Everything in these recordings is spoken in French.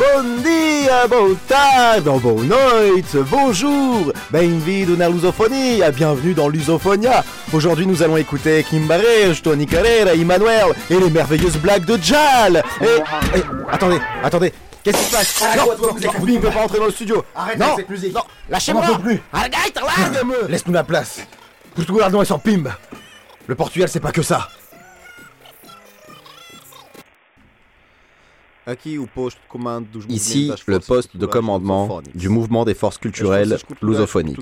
Bon dia, boa tarde, boa noite, bonjour, bienvenue na Lusophonie, bienvenue dans Lusophonia. Aujourd'hui, nous allons écouter Kim Barrej, Tony Carrera, Emmanuel et les merveilleuses blagues de Jal. Et, et- attendez, attendez, qu'est-ce qui se passe? Non, non, Bing ne peut pas entrer dans le studio. Arrête non, avec cette musique. Non, lâchez-moi. On plus. Arrête, largue-moi. Laisse-nous la place. Portugal est sans pimbe. Le Portugal, c'est pas que ça. Ici, le poste de commandement du mouvement des forces culturelles lusophoniques.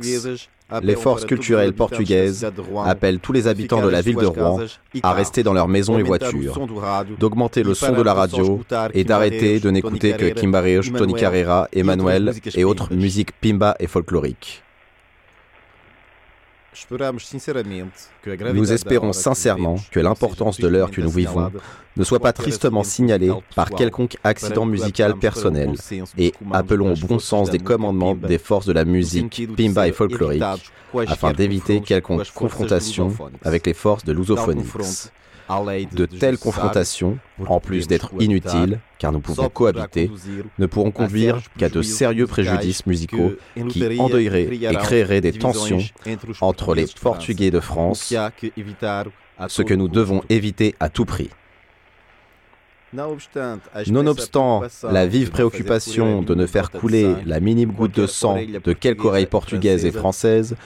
Les forces culturelles portugaises appellent tous les habitants de la ville de Rouen à rester dans leurs maisons et voitures, d'augmenter le son de la radio et d'arrêter de n'écouter que Kimbareus, Tony Carrera, Emmanuel et autres musiques pimba et folkloriques. Nous espérons sincèrement que l'importance de l'heure que nous vivons ne soit pas tristement signalée par quelconque accident musical personnel. et appelons au bon sens des commandements des forces de la musique pimba et folklorique afin d'éviter quelconque confrontation avec les forces de l'usophonix. De telles confrontations, en plus d'être inutiles, car nous pouvons cohabiter, ne pourront conduire qu'à de sérieux préjudices musicaux qui endeuilleraient et créeraient des tensions entre les Portugais de France, ce que nous devons éviter à tout prix. Nonobstant la vive préoccupation de ne faire couler la minime goutte de sang de quelque oreille portugaise et française,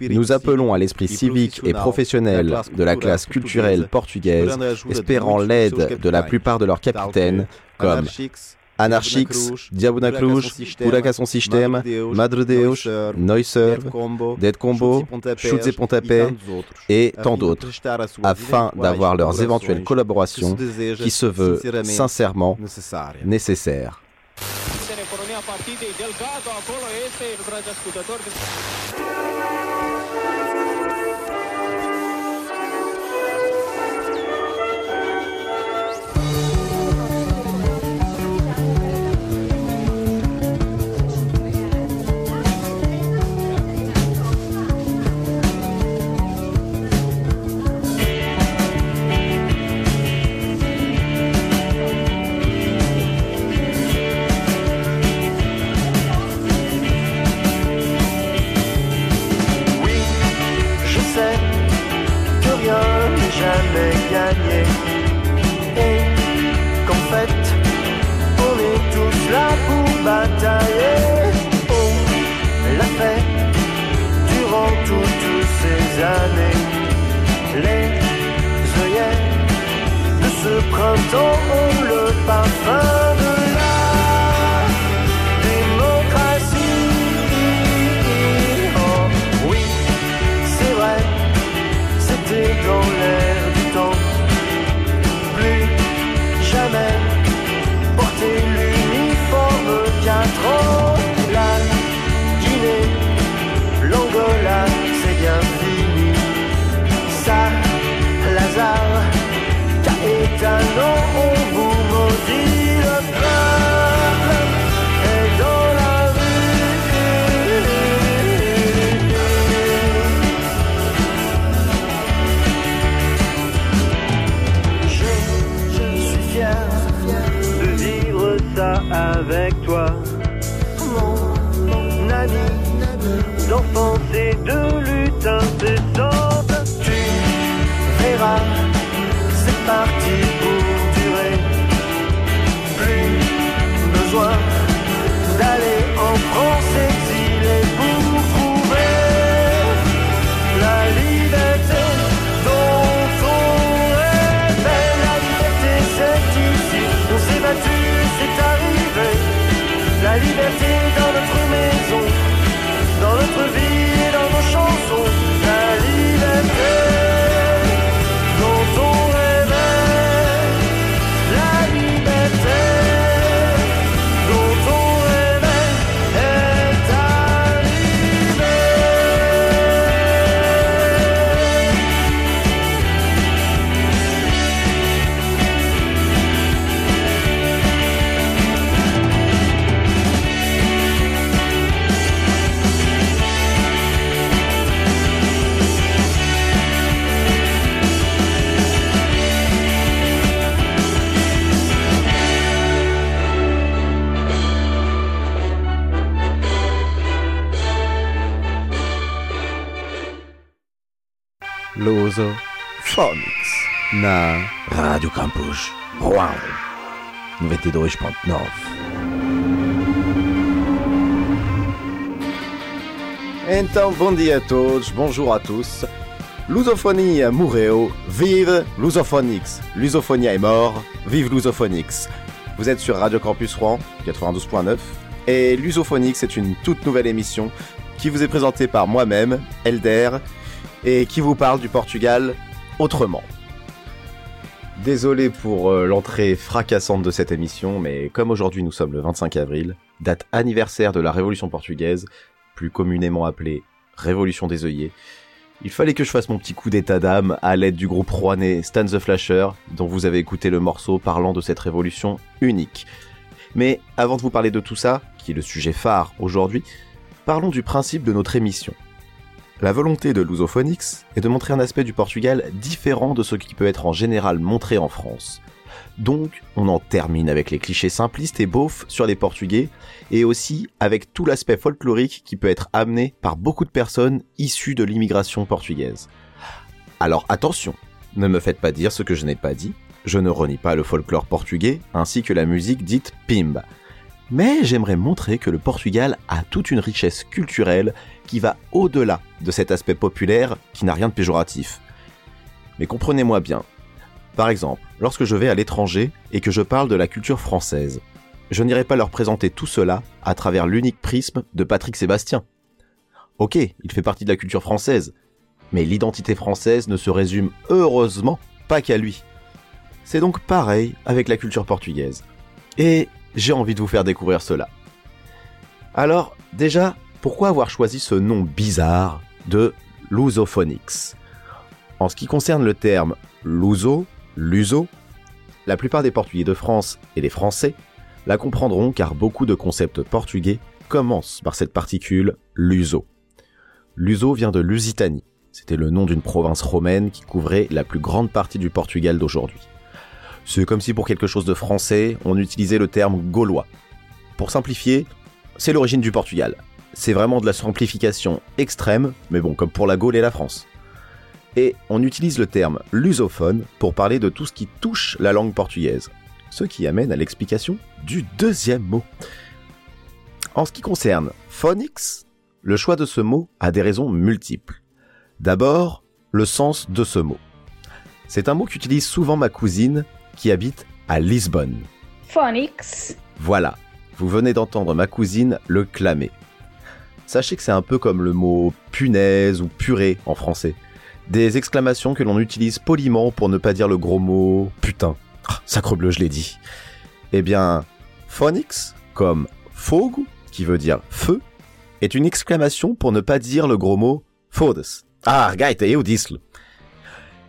nous appelons à l'esprit civique et professionnel de la classe culturelle portugaise, espérant l'aide de la plupart de leurs capitaines, comme Anarchix, Diabuna Cruz, Huracan System, Madre Deus, Noiserve, Dead Combo, Chutes et Pontapé et tant d'autres, afin d'avoir leurs éventuelles collaborations qui se veut sincèrement nécessaires. Telefonia partidei Delgado, acolo este, dragi ascultători. Batailler. On l'a fait durant toutes ces années. Les œillets de ce printemps ont le parfum de la La Guinée, l'Angola, c'est bien fini. Ça, Lazare, Caetano, on vous maudit le peuple est dans la rue. Je, je suis fier de vivre ça avec toi, don't Luso Phonics na Radio Campus Rouen 92.9 Então, bom dia a todos, bonjour à tous. Lusophonie Moureo, vive Lusophonix. Lusophonia est mort, vive Lusophonix. Vous êtes sur Radio Campus Rouen 92.9 et Lusophonix est une toute nouvelle émission qui vous est présentée par moi-même, Elder, et qui vous parle du Portugal autrement. Désolé pour euh, l'entrée fracassante de cette émission, mais comme aujourd'hui nous sommes le 25 avril, date anniversaire de la Révolution portugaise, plus communément appelée Révolution des œillets, il fallait que je fasse mon petit coup d'état d'âme à l'aide du groupe rouennais Stan the Flasher, dont vous avez écouté le morceau parlant de cette révolution unique. Mais avant de vous parler de tout ça, qui est le sujet phare aujourd'hui, parlons du principe de notre émission. La volonté de Lusophonix est de montrer un aspect du Portugal différent de ce qui peut être en général montré en France. Donc, on en termine avec les clichés simplistes et beaufs sur les Portugais, et aussi avec tout l'aspect folklorique qui peut être amené par beaucoup de personnes issues de l'immigration portugaise. Alors attention, ne me faites pas dire ce que je n'ai pas dit, je ne renie pas le folklore portugais, ainsi que la musique dite pimba. Mais j'aimerais montrer que le Portugal a toute une richesse culturelle qui va au-delà de cet aspect populaire qui n'a rien de péjoratif. Mais comprenez-moi bien. Par exemple, lorsque je vais à l'étranger et que je parle de la culture française, je n'irai pas leur présenter tout cela à travers l'unique prisme de Patrick Sébastien. Ok, il fait partie de la culture française, mais l'identité française ne se résume heureusement pas qu'à lui. C'est donc pareil avec la culture portugaise. Et j'ai envie de vous faire découvrir cela. Alors, déjà, pourquoi avoir choisi ce nom bizarre de Lusophonix En ce qui concerne le terme Luso, Luso, la plupart des Portugais de France et des Français la comprendront car beaucoup de concepts portugais commencent par cette particule Luso. Luso vient de Lusitanie. C'était le nom d'une province romaine qui couvrait la plus grande partie du Portugal d'aujourd'hui. C'est comme si pour quelque chose de français, on utilisait le terme gaulois. Pour simplifier, c'est l'origine du Portugal. C'est vraiment de la simplification extrême, mais bon, comme pour la Gaule et la France. Et on utilise le terme lusophone pour parler de tout ce qui touche la langue portugaise. Ce qui amène à l'explication du deuxième mot. En ce qui concerne phonics, le choix de ce mot a des raisons multiples. D'abord, le sens de ce mot. C'est un mot qu'utilise souvent ma cousine qui habite à Lisbonne. Phonics. Voilà, vous venez d'entendre ma cousine le clamer. Sachez que c'est un peu comme le mot punaise ou purée en français. Des exclamations que l'on utilise poliment pour ne pas dire le gros mot putain. Ah, sacrebleu, je l'ai dit. Eh bien, phonics, comme fogo, qui veut dire feu, est une exclamation pour ne pas dire le gros mot fodes. Ah, gaite eu disle.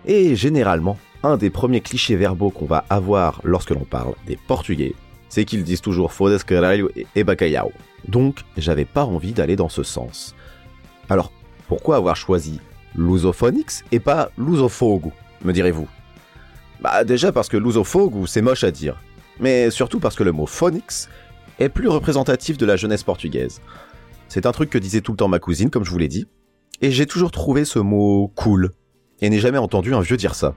Et généralement, un des premiers clichés verbaux qu'on va avoir lorsque l'on parle des Portugais, c'est qu'ils disent toujours fodes, caralho et bacalhau. Donc, j'avais pas envie d'aller dans ce sens. Alors, pourquoi avoir choisi lusophonix et pas lusofogo, me direz-vous? Bah déjà parce que lusofogo, c'est moche à dire. Mais surtout parce que le mot phonix est plus représentatif de la jeunesse portugaise. C'est un truc que disait tout le temps ma cousine, comme je vous l'ai dit, et j'ai toujours trouvé ce mot cool, et n'ai jamais entendu un vieux dire ça.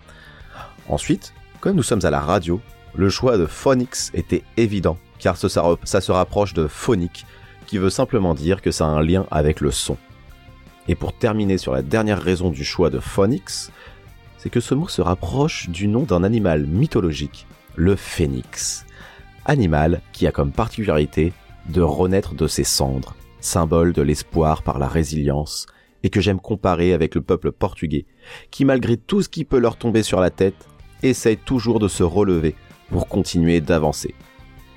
Ensuite, comme nous sommes à la radio, le choix de phonics était évident, car ça, se rapproche de phonique, qui veut simplement dire que ça a un lien avec le son. Et pour terminer sur la dernière raison du choix de phonics, c'est que ce mot se rapproche du nom d'un animal mythologique, le phénix. Animal qui a comme particularité de renaître de ses cendres, symbole de l'espoir par la résilience, et que j'aime comparer avec le peuple portugais, qui malgré tout ce qui peut leur tomber sur la tête, essaye toujours de se relever pour continuer d'avancer.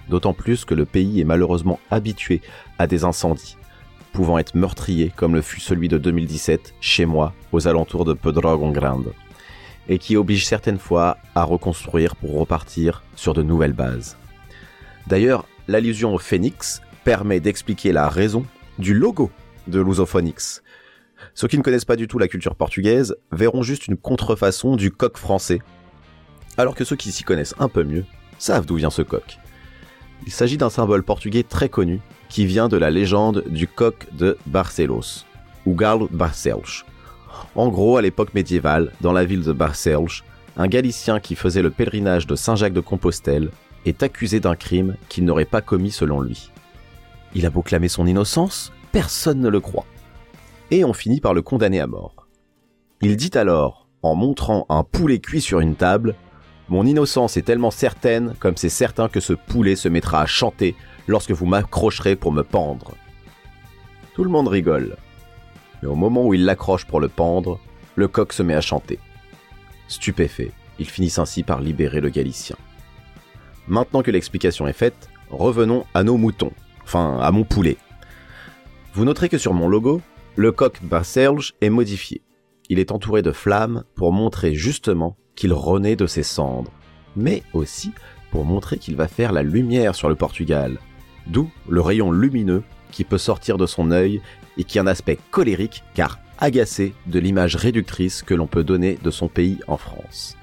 D'autant plus que le pays est malheureusement habitué à des incendies, pouvant être meurtriers comme le fut celui de 2017 chez moi, aux alentours de Pedrogon Grande, et qui oblige certaines fois à reconstruire pour repartir sur de nouvelles bases. D'ailleurs, l'allusion au phénix permet d'expliquer la raison du logo de Lusophonix. Ceux qui ne connaissent pas du tout la culture portugaise verront juste une contrefaçon du coq français, alors que ceux qui s'y connaissent un peu mieux savent d'où vient ce coq. Il s'agit d'un symbole portugais très connu qui vient de la légende du coq de Barcelos, ou Galo Barcelos. En gros, à l'époque médiévale, dans la ville de Barcelge, un Galicien qui faisait le pèlerinage de Saint-Jacques de Compostelle est accusé d'un crime qu'il n'aurait pas commis selon lui. Il a beau clamer son innocence, personne ne le croit. Et on finit par le condamner à mort. Il dit alors, en montrant un poulet cuit sur une table, Mon innocence est tellement certaine comme c'est certain que ce poulet se mettra à chanter lorsque vous m'accrocherez pour me pendre. Tout le monde rigole. Mais au moment où il l'accroche pour le pendre, le coq se met à chanter. Stupéfait, ils finissent ainsi par libérer le Galicien. Maintenant que l'explication est faite, revenons à nos moutons, enfin à mon poulet. Vous noterez que sur mon logo, le coq Barcelge est modifié. Il est entouré de flammes pour montrer justement qu'il renaît de ses cendres, mais aussi pour montrer qu'il va faire la lumière sur le Portugal, d'où le rayon lumineux qui peut sortir de son œil et qui a un aspect colérique car agacé de l'image réductrice que l'on peut donner de son pays en France.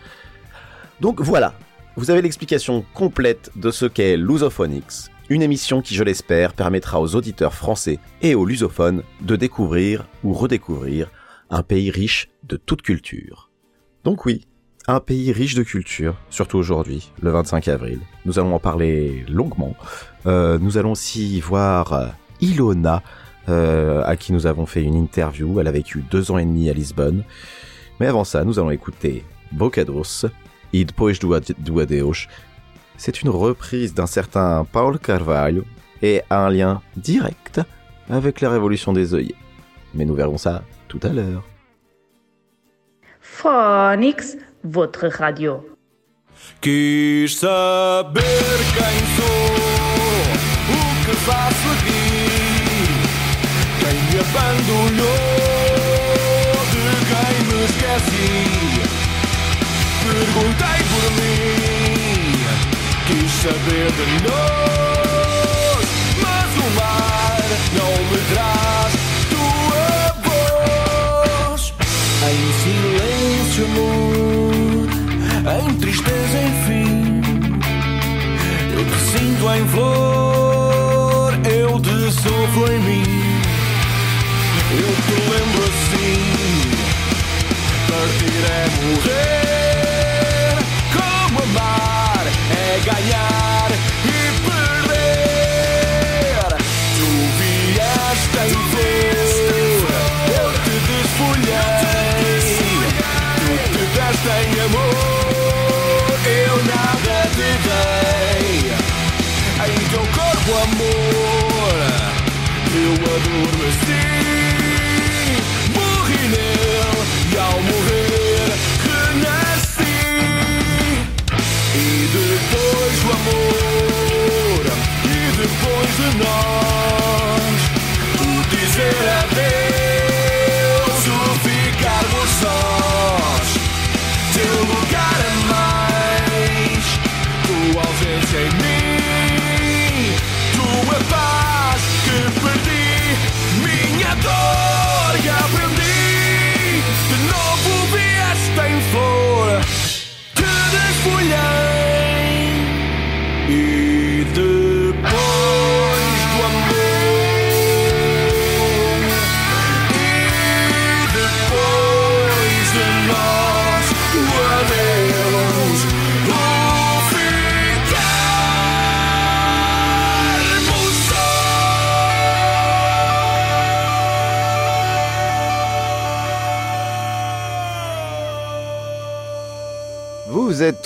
Donc voilà, vous avez l'explication complète de ce qu'est Lusophonics, une émission qui, je l'espère, permettra aux auditeurs français et aux lusophones de découvrir ou redécouvrir un pays riche de toute culture. Donc oui, un pays riche de culture, surtout aujourd'hui, le 25 avril. Nous allons en parler longuement. Euh, nous allons aussi voir euh, Ilona, euh, à qui nous avons fait une interview. Elle a vécu deux ans et demi à Lisbonne. Mais avant ça, nous allons écouter Bocados, Id Pois do. C'est une reprise d'un certain Paulo Carvalho et a un lien direct avec la révolution des œillets. Mais nous verrons ça tout à l'heure. Phonics, votre radio. Quis saber quem sou, o que faço aqui. Quem me abandonou, de quem me esqueci. Perguntei por mim, quis saber de nós. Mas o mar não me traz tua voz. Em silêncio, amor, em tristeza, enfim. Eu te sinto em flor, eu te sofro em mim. Eu te lembro assim, partir é morrer. Como amar é ganhar you ever receive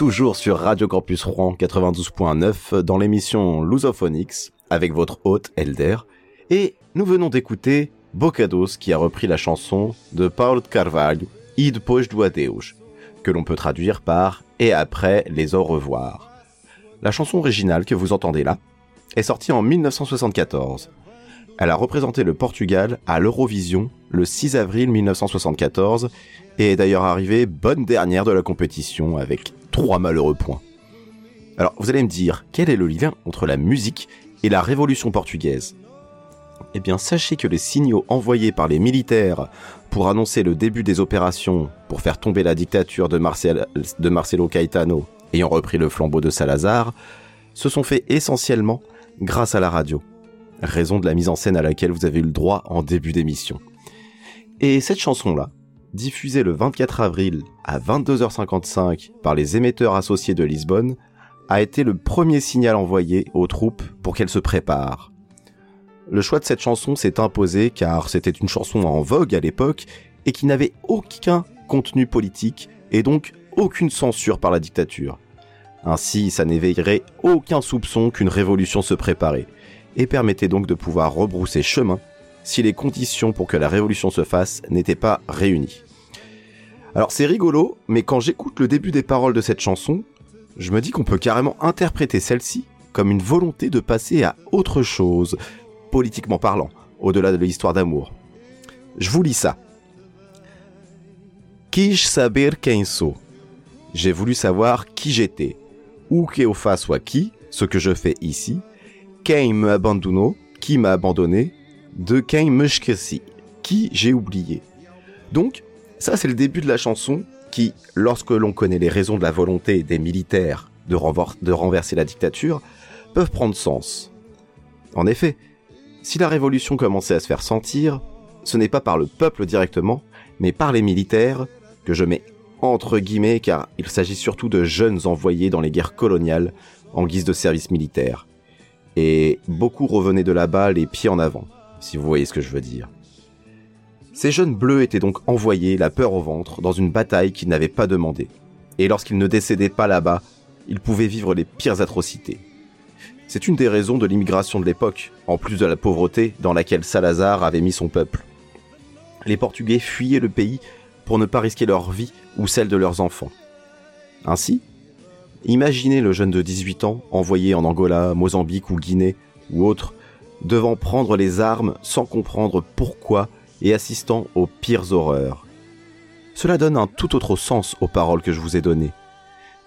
toujours sur Radio Campus Rouen 92.9 dans l'émission Lusophonics avec votre hôte Elder et nous venons d'écouter Bocados qui a repris la chanson de Paulo Carvalho Id Depois do Adeus que l'on peut traduire par Et après les au revoir. La chanson originale que vous entendez là est sortie en 1974. Elle a représenté le Portugal à l'Eurovision le 6 avril 1974 et est d'ailleurs arrivée bonne dernière de la compétition avec trois malheureux points. Alors vous allez me dire, quel est le lien entre la musique et la révolution portugaise? Eh bien sachez que les signaux envoyés par les militaires pour annoncer le début des opérations pour faire tomber la dictature de, de Marcelo Caetano ayant repris le flambeau de Salazar se sont faits essentiellement grâce à la radio, raison de la mise en scène à laquelle vous avez eu le droit en début d'émission. Et cette chanson-là, diffusée le 24 avril à 22h55 par les émetteurs associés de Lisbonne, a été le premier signal envoyé aux troupes pour qu'elles se préparent. Le choix de cette chanson s'est imposé car c'était une chanson en vogue à l'époque et qui n'avait aucun contenu politique et donc aucune censure par la dictature. Ainsi, ça n'éveillerait aucun soupçon qu'une révolution se préparait et permettait donc de pouvoir rebrousser chemin si les conditions pour que la révolution se fasse n'étaient pas réunies. Alors c'est rigolo, mais quand j'écoute le début des paroles de cette chanson, je me dis qu'on peut carrément interpréter celle-ci comme une volonté de passer à autre chose, politiquement parlant, au-delà de l'histoire d'amour. Je vous lis ça. Quis saber quem sou? J'ai voulu savoir qui j'étais. Ou que eu faço qui, ce que je fais ici. Quem me qui m'a abandonné? De me esqueci, qui j'ai oublié. Donc, ça c'est le début de la chanson qui, lorsque l'on connaît les raisons de la volonté des militaires de, de renverser la dictature, peuvent prendre sens. En effet, si la révolution commençait à se faire sentir, ce n'est pas par le peuple directement, mais par les militaires, que je mets entre guillemets car il s'agit surtout de jeunes envoyés dans les guerres coloniales en guise de service militaire. Et beaucoup revenaient de là-bas les pieds en avant, si vous voyez ce que je veux dire. Ces jeunes bleus étaient donc envoyés, la peur au ventre, dans une bataille qu'ils n'avaient pas demandée. Et lorsqu'ils ne décédaient pas là-bas, ils pouvaient vivre les pires atrocités. C'est une des raisons de l'immigration de l'époque, en plus de la pauvreté dans laquelle Salazar avait mis son peuple. Les Portugais fuyaient le pays pour ne pas risquer leur vie ou celle de leurs enfants. Ainsi, imaginez le jeune de 18 ans envoyé en Angola, Mozambique ou Guinée ou autre, devant prendre les armes sans comprendre pourquoi et assistant aux pires horreurs. Cela donne un tout autre sens aux paroles que je vous ai données.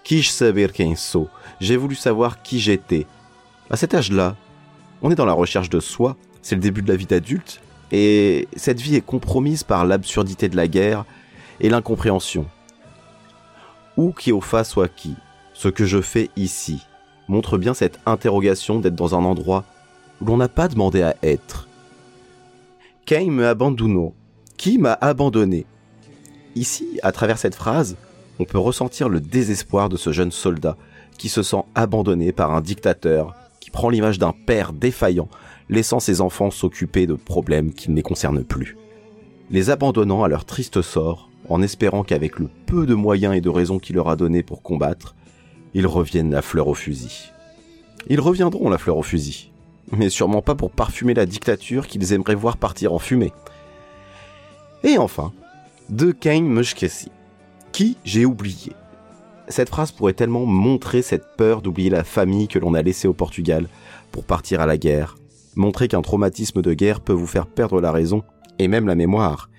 Quis saber quem sou J'ai voulu savoir qui j'étais. À cet âge-là, on est dans la recherche de soi, c'est le début de la vie d'adulte, et cette vie est compromise par l'absurdité de la guerre et l'incompréhension. Ou qui au face soit qui, ce que je fais ici, montre bien cette interrogation d'être dans un endroit où l'on n'a pas demandé à être. Me Qui m'a abandonné? Ici, à travers cette phrase, on peut ressentir le désespoir de ce jeune soldat qui se sent abandonné par un dictateur qui prend l'image d'un père défaillant, laissant ses enfants s'occuper de problèmes qui ne les concernent plus. Les abandonnant à leur triste sort, en espérant qu'avec le peu de moyens et de raisons qu'il leur a donné pour combattre, ils reviennent la fleur au fusil. Ils reviendront la fleur au fusil, mais sûrement pas pour parfumer la dictature qu'ils aimeraient voir partir en fumée. Et enfin, de me esqueci Qui j'ai oublié Cette phrase pourrait tellement montrer cette peur d'oublier la famille que l'on a laissée au Portugal pour partir à la guerre, montrer qu'un traumatisme de guerre peut vous faire perdre la raison et même la mémoire,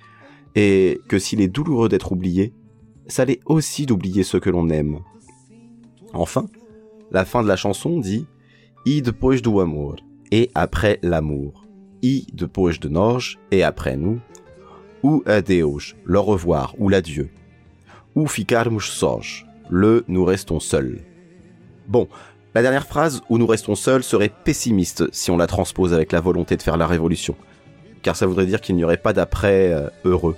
et que s'il est douloureux d'être oublié, ça l'est aussi d'oublier ceux que l'on aime. Enfin, la fin de la chanson dit I depois do amor et après l'amour. I depois de nós et après nous. Ou adeus, le revoir ou l'adieu. Ou ficarmos sós, le nous restons seuls. Bon, la dernière phrase où nous restons seuls serait pessimiste si on la transpose avec la volonté de faire la révolution. Car ça voudrait dire qu'il n'y aurait pas d'après euh, heureux.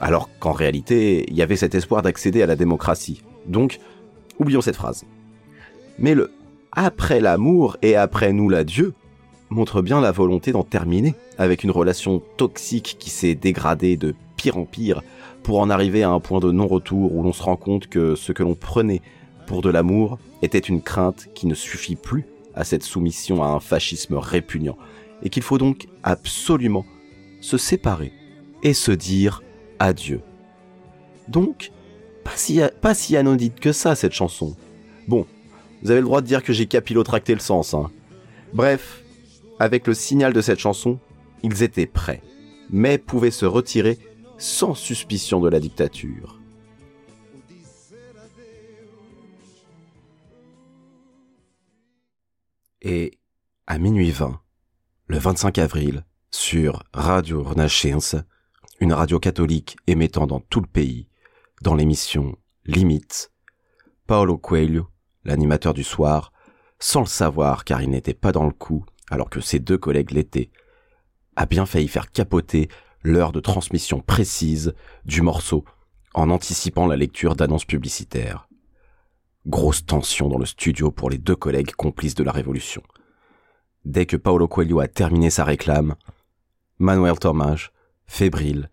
Alors qu'en réalité, il y avait cet espoir d'accéder à la démocratie. Donc, oublions cette phrase. Mais le après l'amour et après nous l'adieu montre bien la volonté d'en terminer avec une relation toxique qui s'est dégradée de pire en pire pour en arriver à un point de non-retour où l'on se rend compte que ce que l'on prenait pour de l'amour était une crainte qui ne suffit plus à cette soumission à un fascisme répugnant et qu'il faut donc absolument se séparer et se dire adieu. Donc, pas si, pas si anodine que ça cette chanson. Bon, vous avez le droit de dire que j'ai capillotracté le sens, hein. Bref, avec le signal de cette chanson, ils étaient prêts, mais pouvaient se retirer sans suspicion de la dictature. Et à minuit 20, le 25 avril, sur Radio Renascença, une radio catholique émettant dans tout le pays, dans l'émission Limite, Paulo Coelho, l'animateur du soir, sans le savoir car il n'était pas dans le coup, alors que ses deux collègues l'étaient, a bien failli faire capoter l'heure de transmission précise du morceau en anticipant la lecture d'annonces publicitaires. Grosse tension dans le studio pour les deux collègues complices de la révolution. Dès que Paolo Coelho a terminé sa réclame, Manuel Thomas, fébrile,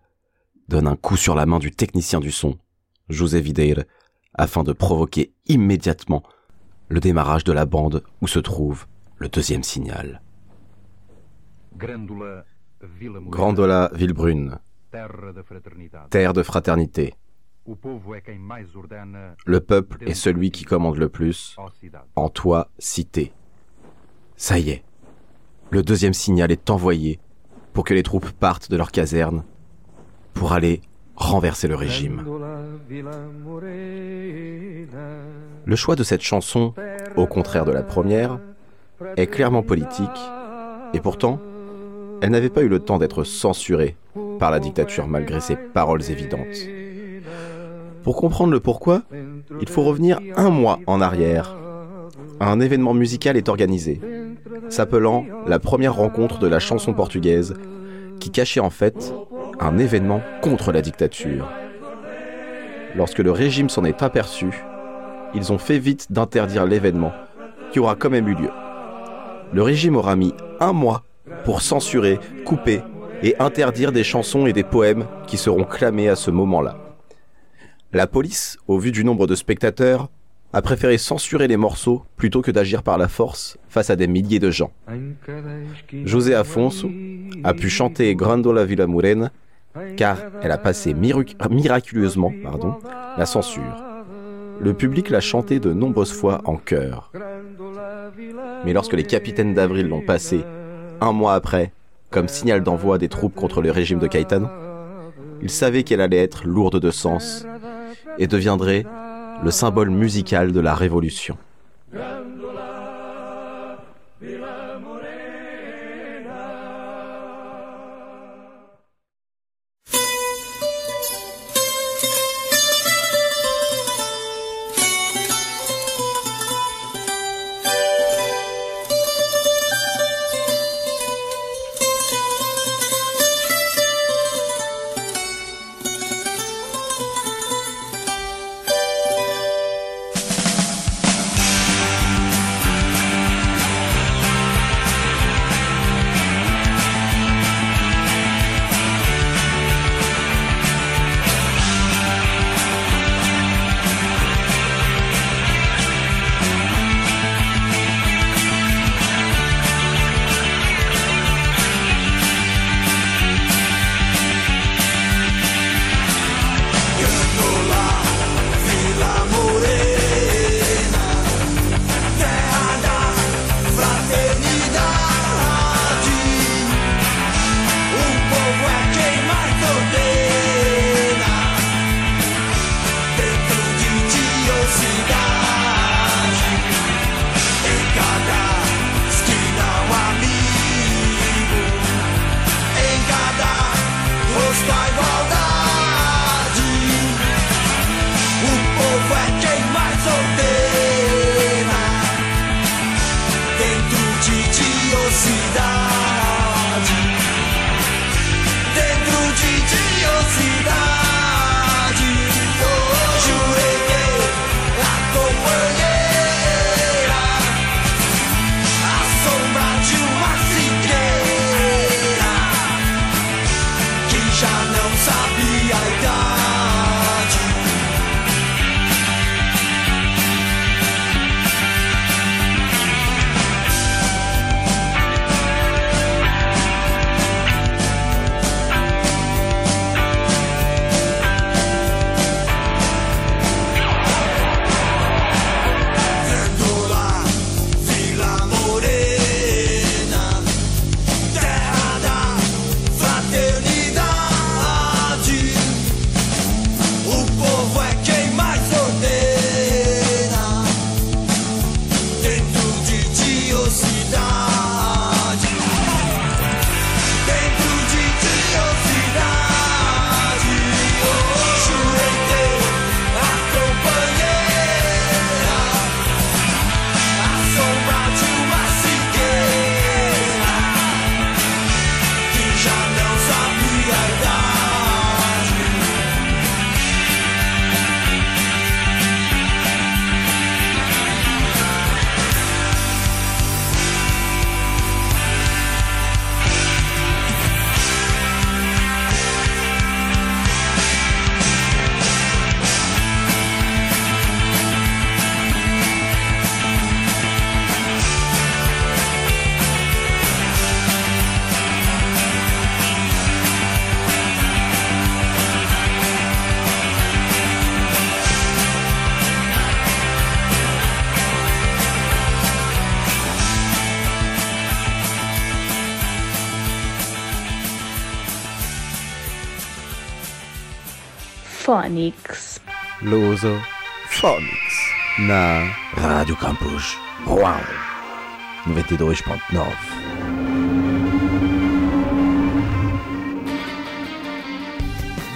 donne un coup sur la main du technicien du son, José Videira, afin de provoquer immédiatement le démarrage de la bande où se trouve le deuxième signal. Grandola Villebrune, terre de fraternité. Le peuple est celui qui commande le plus en toi, cité. Ça y est, le deuxième signal est envoyé pour que les troupes partent de leur caserne pour aller renverser le régime. Le choix de cette chanson, au contraire de la première, est clairement politique, et pourtant, elle n'avait pas eu le temps d'être censurée par la dictature malgré ses paroles évidentes. Pour comprendre le pourquoi, il faut revenir un mois en arrière. Un événement musical est organisé, s'appelant la première rencontre de la chanson portugaise, qui cachait en fait un événement contre la dictature. Lorsque le régime s'en est aperçu, ils ont fait vite d'interdire l'événement, qui aura quand même eu lieu. Le régime aura mis un mois pour censurer, couper et interdire des chansons et des poèmes qui seront clamés à ce moment-là. La police, au vu du nombre de spectateurs, a préféré censurer les morceaux plutôt que d'agir par la force face à des milliers de gens. José Afonso a pu chanter Grandola Villa Morena car elle a passé miraculeusement pardon, la censure. Le public l'a chanté de nombreuses fois en chœur. Mais lorsque les capitaines d'avril l'ont passé un mois après, comme signal d'envoi des troupes contre le régime de Caetano, ils savaient qu'elle allait être lourde de sens et deviendrait le symbole musical de la révolution. Na Campus. Rouen 92.9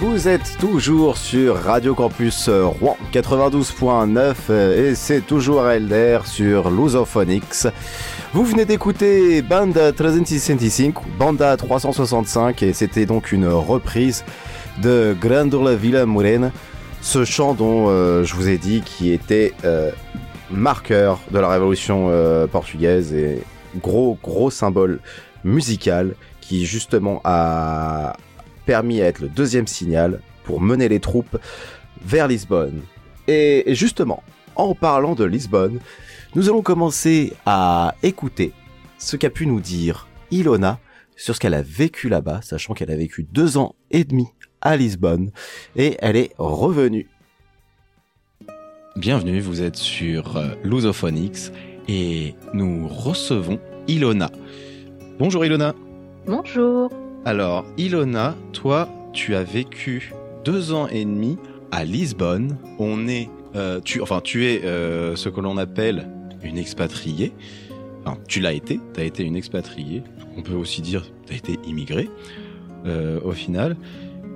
Vous êtes toujours sur Radio Campus euh, Rouen 92.9 euh, et c'est toujours Elder sur Lusophonics. Vous venez d'écouter Banda 365, Banda 365 et c'était donc une reprise de Grandula Villa Morena, ce chant dont euh, je vous ai dit qui était euh, marqueur de la révolution euh, portugaise et gros gros symbole musical qui justement a permis à être le deuxième signal pour mener les troupes vers Lisbonne. Et et justement, en parlant de Lisbonne, nous allons commencer à écouter ce qu'a pu nous dire Ilona sur ce qu'elle a vécu là-bas, sachant qu'elle a vécu deux ans et demi à Lisbonne et elle est revenue. Bienvenue, vous êtes sur euh, Lusophonics et nous recevons Ilona. Bonjour Ilona. Bonjour. Alors Ilona, toi, tu as vécu deux ans et demi à Lisbonne. On est, euh, tu, enfin, tu es euh, ce que l'on appelle une expatriée. Enfin, tu l'as été, tu as été une expatriée. On peut aussi dire tu as été immigrée euh, au final.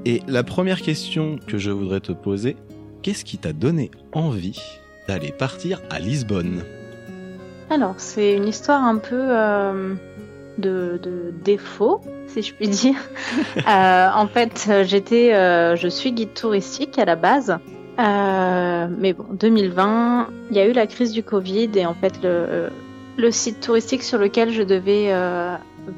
Et la première question que je voudrais te poser, qu'est-ce qui t'a donné envie d'aller partir à Lisbonne? Alors, c'est une histoire un peu euh, de, de défaut, si je puis dire. Euh, en fait, j'étais, euh, je suis guide touristique à la base. Mais bon, 2020, il y a eu la crise du Covid et en fait, le, le site touristique sur lequel je devais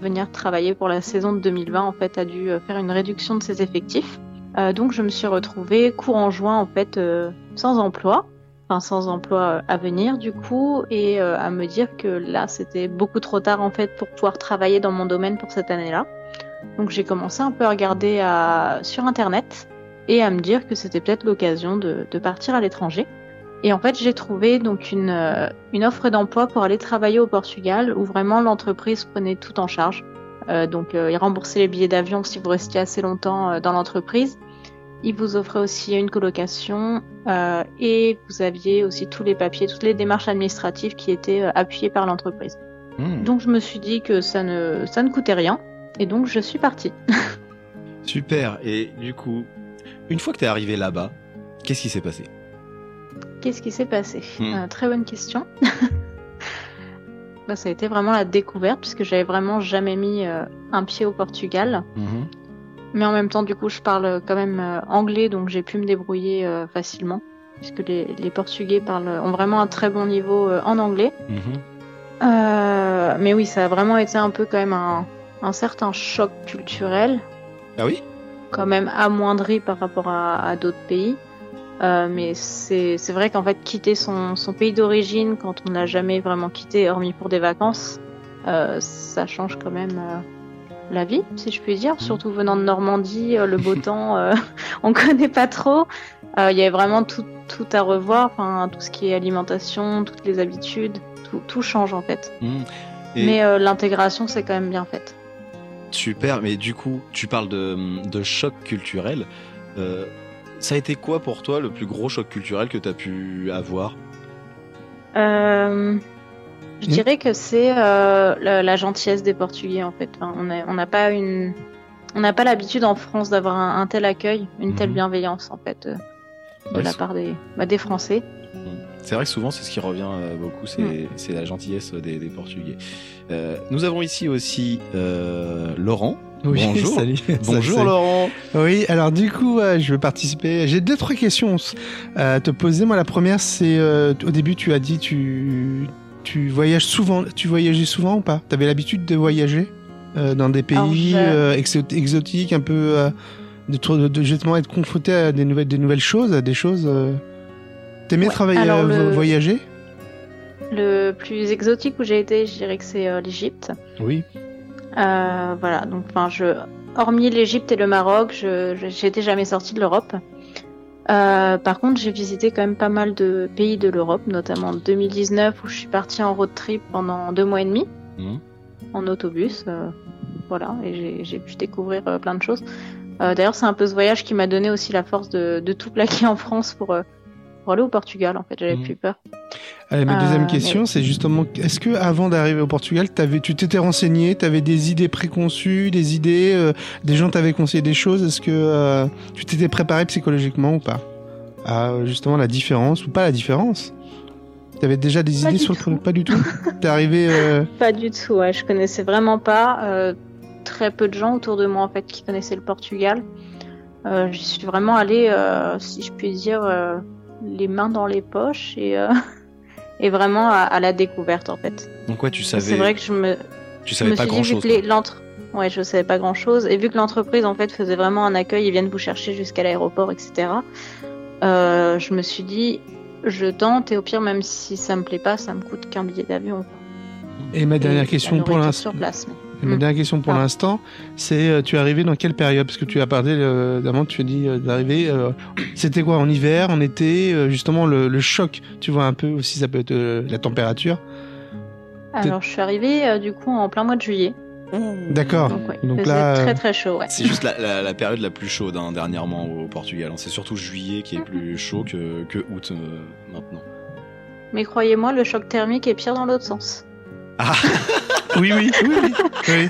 venir travailler pour la saison de 2020, en fait, a dû euh, faire une réduction de ses effectifs. Euh, donc, je me suis retrouvée courant juin, en fait, euh, sans emploi. Enfin, sans emploi à venir, du coup, et à me dire que là, c'était beaucoup trop tard, en fait, pour pouvoir travailler dans mon domaine pour cette année-là. Donc, j'ai commencé un peu à regarder sur Internet et à me dire que c'était peut-être l'occasion de partir à l'étranger. Et en fait, j'ai trouvé donc une, euh, une offre d'emploi pour aller travailler au Portugal où vraiment l'entreprise prenait tout en charge. Euh, donc, euh, ils remboursaient les billets d'avion si vous restiez assez longtemps euh, dans l'entreprise. Ils vous offraient aussi une colocation euh, et vous aviez aussi tous les papiers, toutes les démarches administratives qui étaient appuyées par l'entreprise. Hmm, Donc, je me suis dit que ça ne, ça ne coûtait rien et donc je suis partie. Super. Et du coup, une fois que tu es arrivé là-bas, qu'est-ce qui s'est passé? Qu'est-ce qui s'est passé Hmm. Euh, Très bonne question. Bah, ça a été vraiment la découverte puisque j'avais vraiment jamais mis euh, un pied au Portugal. Mhm. Mais en même temps, du coup, je parle quand même euh, anglais, donc j'ai pu me débrouiller facilement puisque les, les Portugais parlent, ont vraiment un très bon niveau en anglais. Mhm. Mais oui, ça a vraiment été un peu quand même un, un certain choc culturel, Ah oui? Quand même amoindri par rapport à, à d'autres pays. Euh, mais c'est vrai qu'en fait, quitter son, son pays d'origine quand on ne l'a jamais vraiment quitté, hormis pour des vacances, euh, ça change quand même euh, la vie, si je puis dire. Surtout venant de Normandie, le beau temps, on connaît pas trop. Il y avait vraiment tout, tout à revoir, tout ce qui est alimentation, toutes les habitudes, tout, tout change en fait. Et Mais l'intégration, c'est quand même bien fait. super, mais du coup, tu parles de, de choc culturel. Euh, ça a été quoi pour toi le plus gros choc culturel que tu as pu avoir? Euh, je Hmm. dirais que c'est euh, la, la gentillesse des Portugais en fait. Enfin, on n'a pas une, on n'a pas l'habitude en France d'avoir un, un tel accueil, une telle Mhm. bienveillance en fait euh, de Ouais, la part des, bah, des Français. C'est vrai que souvent, c'est ce qui revient beaucoup, c'est c'est la gentillesse des, des Portugais. Euh, nous avons ici aussi euh, Laurent. Oui, Bonjour. salut. Bonjour Salut. Laurent. Oui, alors du coup, euh, je vais participer. J'ai deux, trois questions euh, à te poser. Moi, la première, c'est euh, au début, tu as dit tu tu voyages souvent. Tu voyageais souvent ou pas? T'avais l'habitude de voyager euh, dans des Alors, pays je- euh, exo- exotiques, un peu euh, de, trop- de, de justement être confronté à des nouvelles, des nouvelles choses, à des choses. euh... T'aimais Ouais, travailler, alors euh, le- vo- voyager? Le plus exotique où j'ai été, je dirais que c'est euh, l'Égypte. Oui. Euh, voilà, donc enfin, je, hormis l'Égypte et le Maroc, je, j'étais jamais sortie de l'Europe. Euh, par contre, j'ai visité quand même pas mal de pays de l'Europe, notamment en 2019 où je suis partie en road trip pendant deux mois et demi Mhm. en autobus. euh, voilà, et j'ai, j'ai pu découvrir euh, plein de choses. Euh, D'ailleurs, c'est un peu ce voyage qui m'a donné aussi la force de, de tout plaquer en France pour, euh, pour aller au Portugal. En fait, j'avais Mhm. plus peur. Allez, ma Euh, deuxième mais- question, c'est justement, est-ce que avant d'arriver au Portugal, t'avais, tu t'étais renseigné, tu avais des idées préconçues, des idées, euh, des gens t'avaient conseillé des choses Est-ce que euh, tu t'étais préparé psychologiquement ou pas? À justement la différence ou pas la différence? T'avais déjà des Pas idées sur le projet Pas du tout? T'es arrivé. euh, Pas du tout, ouais. Je connaissais vraiment pas. euh, très peu de gens autour de moi, en fait, qui connaissaient le Portugal. Euh, J'y suis vraiment allée, euh, si je puis dire, euh, les mains dans les poches et, euh, et vraiment à, à la découverte, en fait. Donc ouais, tu C'est savais, vrai que je me, tu savais me pas suis grand chose. les- l'entre... Ouais, je savais pas grand chose. Et vu que l'entreprise, en fait, faisait vraiment un accueil, ils viennent vous chercher jusqu'à l'aéroport, etc. Euh, je me suis dit, je tente et au pire, même si ça me plaît pas, ça me coûte qu'un billet d'avion. Et ma dernière Et question pour l'instant. sur place. mais- Et ma Mm. dernière question pour Ah. l'instant, c'est euh, tu es arrivé dans quelle période? Parce que tu as parlé euh, d'avant, tu as dit euh, d'arriver. euh, C'était quoi En hiver, en été euh, Justement, le, le choc, tu vois un peu aussi, ça peut être euh, la température. Alors, je suis arrivée euh, du coup en plein mois de juillet. D'accord. Donc, ouais, là, très très chaud. Ouais. C'est juste la, la- la période la plus chaude hein, dernièrement au Portugal. C'est surtout juillet qui est plus chaud que, que août euh, maintenant. Mais croyez-moi, le choc thermique est pire dans l'autre sens. Oui, oui, oui, oui. oui.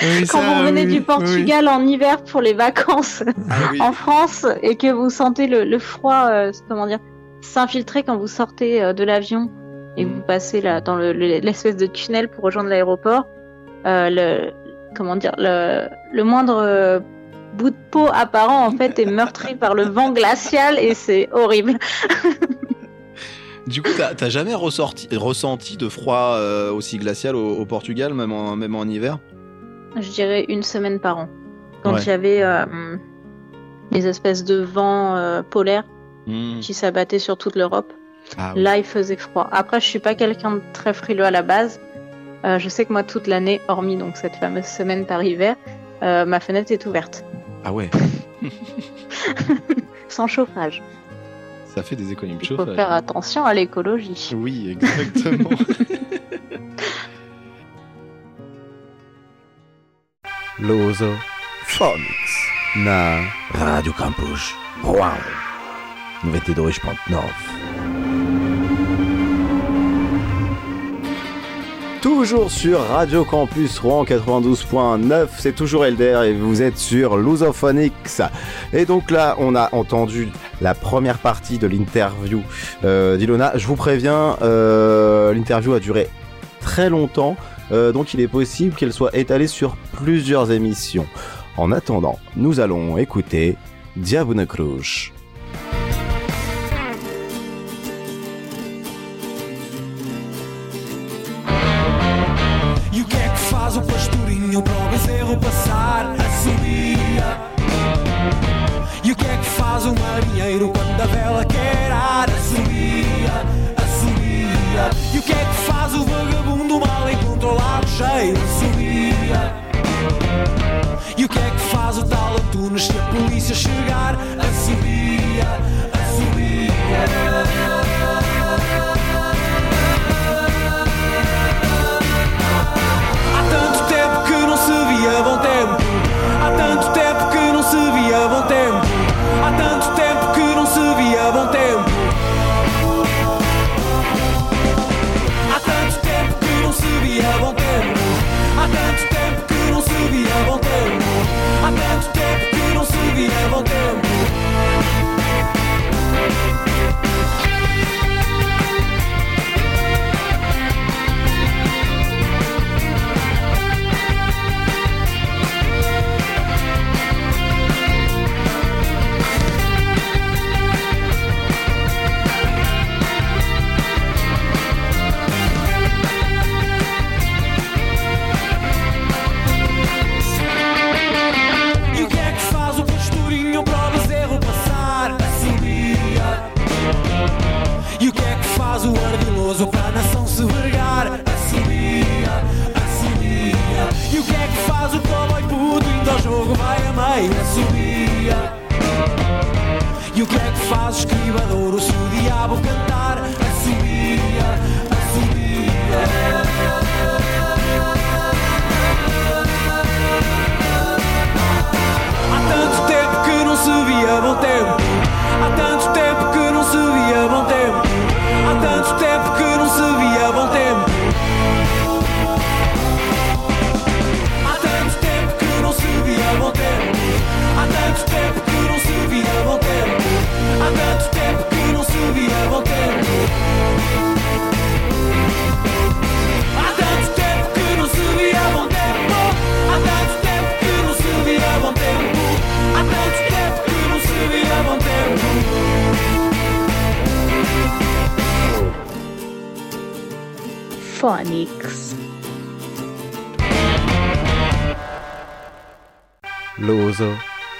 Oui, Quand ça, vous venez oui, du Portugal en hiver pour les vacances Ah en France et que vous sentez le, le froid, euh, comment dire, s'infiltrer quand vous sortez euh, de l'avion et que Mm. vous passez là dans le- le- l'espèce de tunnel pour rejoindre l'aéroport, euh, le comment dire, le, le moindre bout de peau apparent en fait est meurtri par le vent glacial et c'est horrible. Du coup, t'as jamais ressorti, ressenti de froid euh, aussi glacial au, au Portugal, même en, même en hiver? Je dirais une semaine par an. Quand Ouais. il y avait euh, des espèces de vents euh, polaires Hmm. qui s'abattaient sur toute l'Europe. Ah oui. Là, il faisait froid. Après, je suis pas quelqu'un de très frileux à la base. Euh, je sais que moi, toute l'année, hormis donc cette fameuse semaine par hiver, ma fenêtre est ouverte, Ah ouais, sans chauffage. Ça fait des économies de Il faut chauffage. faire attention à l'écologie. Oui, exactement. Loso Phonics na Radio Campus Rouen 92.9 Toujours sur Radio Campus Rouen 92.9, c'est toujours Elder et vous êtes sur Lusophonics. Et donc là, on a entendu la première partie de l'interview euh, d'Ilona. Je vous préviens, euh, l'interview a duré très longtemps, euh, donc il est possible qu'elle soit étalée sur plusieurs émissions. En attendant, nous allons écouter Diabune Cruz. Vai a meio a subia? E o que é que faz o escribadouro se o diabo cantar Phonics. Luso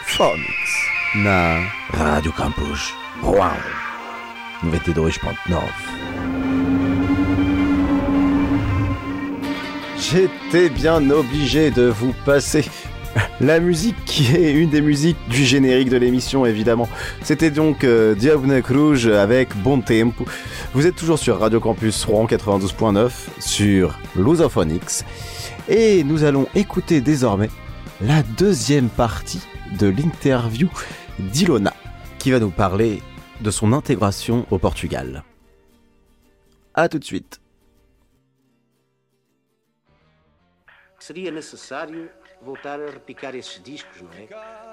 Phonics. Na Radio Campus. Rouen 92.9 J'étais bien obligé de vous passer la musique qui est une des musiques du générique de l'émission évidemment. C'était donc euh, Diabnek Rouge avec Bon Tempo. Vous êtes toujours sur Radio Campus Rouen 92.9 sur Lusophonics et nous allons écouter désormais la deuxième partie de l'interview d'Ilona qui va nous parler de son intégration au Portugal. A tout de suite. Voltar a repicar esses discos, não é?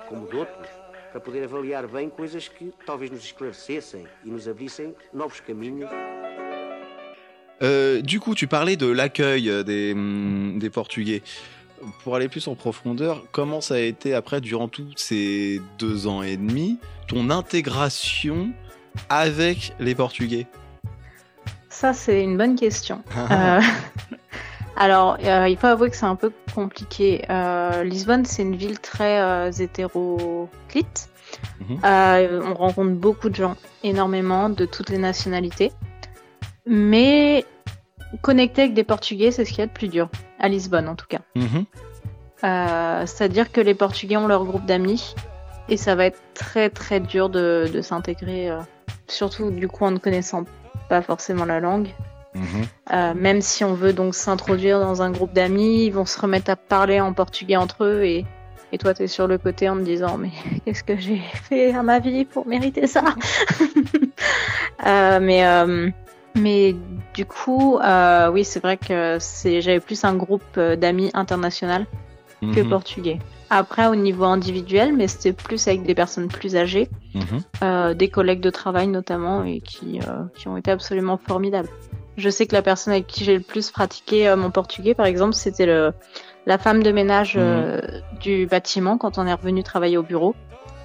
Como de outros, para poder avaliar bem coisas que talvez nos esclarecessem e nos abrissem novos caminhos. Euh, du coup, tu parlais de l'accueil euh, des, hum, des Portugais. Pour aller plus en profondeur, comment ça a été après, durant tous ces deux ans et demi, ton intégration avec les Portugais? Ça, c'est une bonne question. Euh, alors, euh, il faut avouer que c'est un peu compliqué. Euh, Lisbonne, c'est une ville très euh, hétéroclite. Mhm. Euh, on rencontre beaucoup de gens, énormément, de toutes les nationalités. Mais connecter avec des Portugais, c'est ce qu'il y a de plus dur. À Lisbonne, en tout cas. Mhm. C'est-à-dire que les Portugais ont leur groupe d'amis et ça va être très très dur de, de s'intégrer, surtout du coup en ne connaissant pas forcément la langue. Euh, même si on veut donc s'introduire dans un groupe d'amis, ils vont se remettre à parler en portugais entre eux et, et toi t'es sur le côté en me disant mais qu'est-ce que j'ai fait à ma vie pour mériter ça? Euh, Mais euh, mais du coup oui c'est vrai que c'est j'avais plus un groupe d'amis international que Mhm. portugais. Après au niveau individuel mais c'était plus avec des personnes plus âgées, Mhm. des collègues de travail notamment et qui qui ont été absolument formidables. Je sais que la personne avec qui j'ai le plus pratiqué euh, mon portugais, par exemple, c'était le, la femme de ménage euh, du bâtiment quand on est revenu travailler au bureau,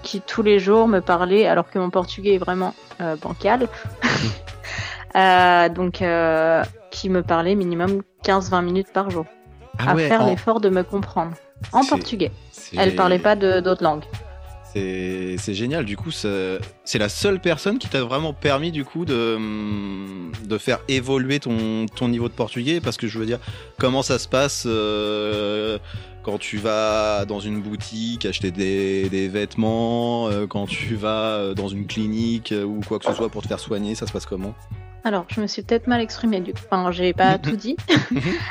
qui tous les jours me parlait, alors que mon portugais est vraiment euh, bancal. Euh, donc, euh, qui me parlait minimum 15-20 minutes par jour. Ah à ouais, faire en- l'effort de me comprendre. En portugais. Elle parlait pas d'autres langues. C'est génial, du coup, c'est la seule personne qui t'a vraiment permis, du coup, de, faire évoluer ton, niveau de portugais, parce que je veux dire, comment ça se passe euh, quand tu vas dans une boutique acheter des, vêtements, euh, quand tu vas euh, dans une clinique ou quoi que ce soit pour te faire soigner, ça se passe comment? Alors, je me suis peut-être mal exprimée du coup. Enfin, j'ai pas tout dit.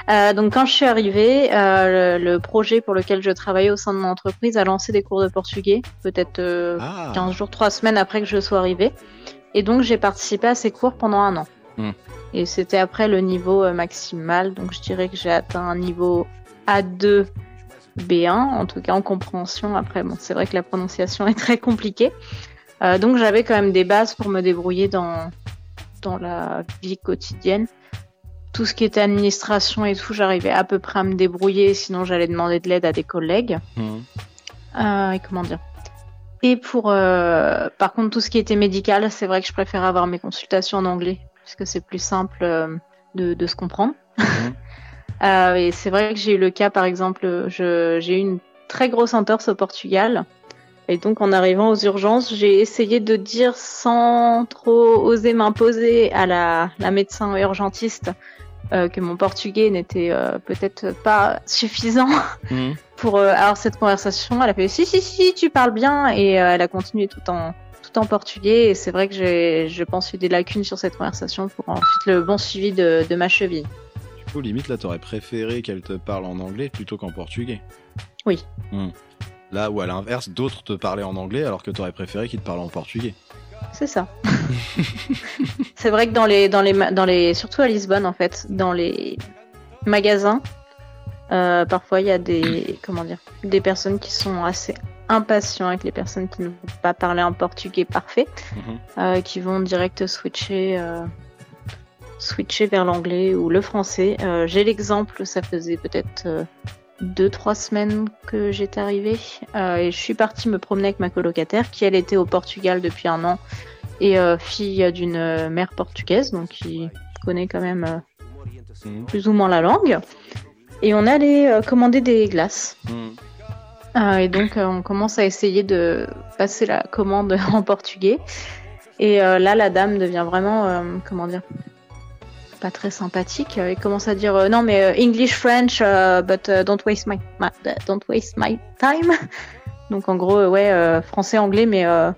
Euh, donc, quand je suis arrivée, euh, le, le projet pour lequel je travaillais au sein de mon entreprise a lancé des cours de portugais, peut-être euh, Ah. 15 jours, 3 semaines après que je sois arrivée. Et donc, j'ai participé à ces cours pendant un an. Hmm. Et c'était après le niveau euh, maximal. Donc, je dirais que j'ai atteint un niveau A2 B1, en tout cas en compréhension. Après, bon, c'est vrai que la prononciation est très compliquée. Euh, donc, j'avais quand même des bases pour me débrouiller dans, dans la vie quotidienne. Tout ce qui était administration et tout, j'arrivais à peu près à me débrouiller, sinon j'allais demander de l'aide à des collègues. Mhm. Euh, et comment dire Et pour, euh, par contre, tout ce qui était médical, c'est vrai que je préfère avoir mes consultations en anglais, puisque c'est plus simple euh, de, de se comprendre. Euh, et c'est vrai que j'ai eu le cas, par exemple, j'ai eu une très grosse entorse au Portugal. Et donc, en arrivant aux urgences, j'ai essayé de dire sans trop oser m'imposer à la, la médecin urgentiste euh, que mon portugais n'était euh, peut-être pas suffisant Mhm. pour euh, avoir cette conversation. Elle a fait si si si, tu parles bien et elle a continué tout en tout en portugais. Et c'est vrai que j'ai, je pense, eu des lacunes sur cette conversation pour ensuite le bon suivi de, de ma cheville. Du coup, limite, là, t'aurais préféré qu'elle te parle en anglais plutôt qu'en portugais. Oui. Hmm. Là où, à l'inverse, d'autres te parlaient en anglais alors que t'aurais préféré qu'ils te parlent en portugais. C'est ça. c'est vrai que dans les, dans les, dans les, surtout à Lisbonne en fait, dans les magasins, euh, parfois il y a des, comment dire, des personnes qui sont assez impatients avec les personnes qui ne vont pas parler un portugais parfait, Mhm. euh, qui vont direct switcher, euh, switcher vers l'anglais ou le français. J'ai l'exemple, ça faisait peut-être deux trois semaines que j'étais arrivée euh, et je suis partie me promener avec ma colocataire qui elle était au Portugal depuis un an et euh, fille d'une euh, mère portugaise donc qui connaît quand même euh, Mhm. plus ou moins la langue. Et on allait commander des glaces. Euh, et donc, on commence à essayer de passer la commande en portugais. Et là, la dame devient vraiment, comment dire, pas très sympathique. Elle commence à dire euh, non, mais euh, English, French, euh, but euh, don't waste my, my- don't waste my time. Donc, en gros, euh, ouais, euh, français, anglais, mais euh,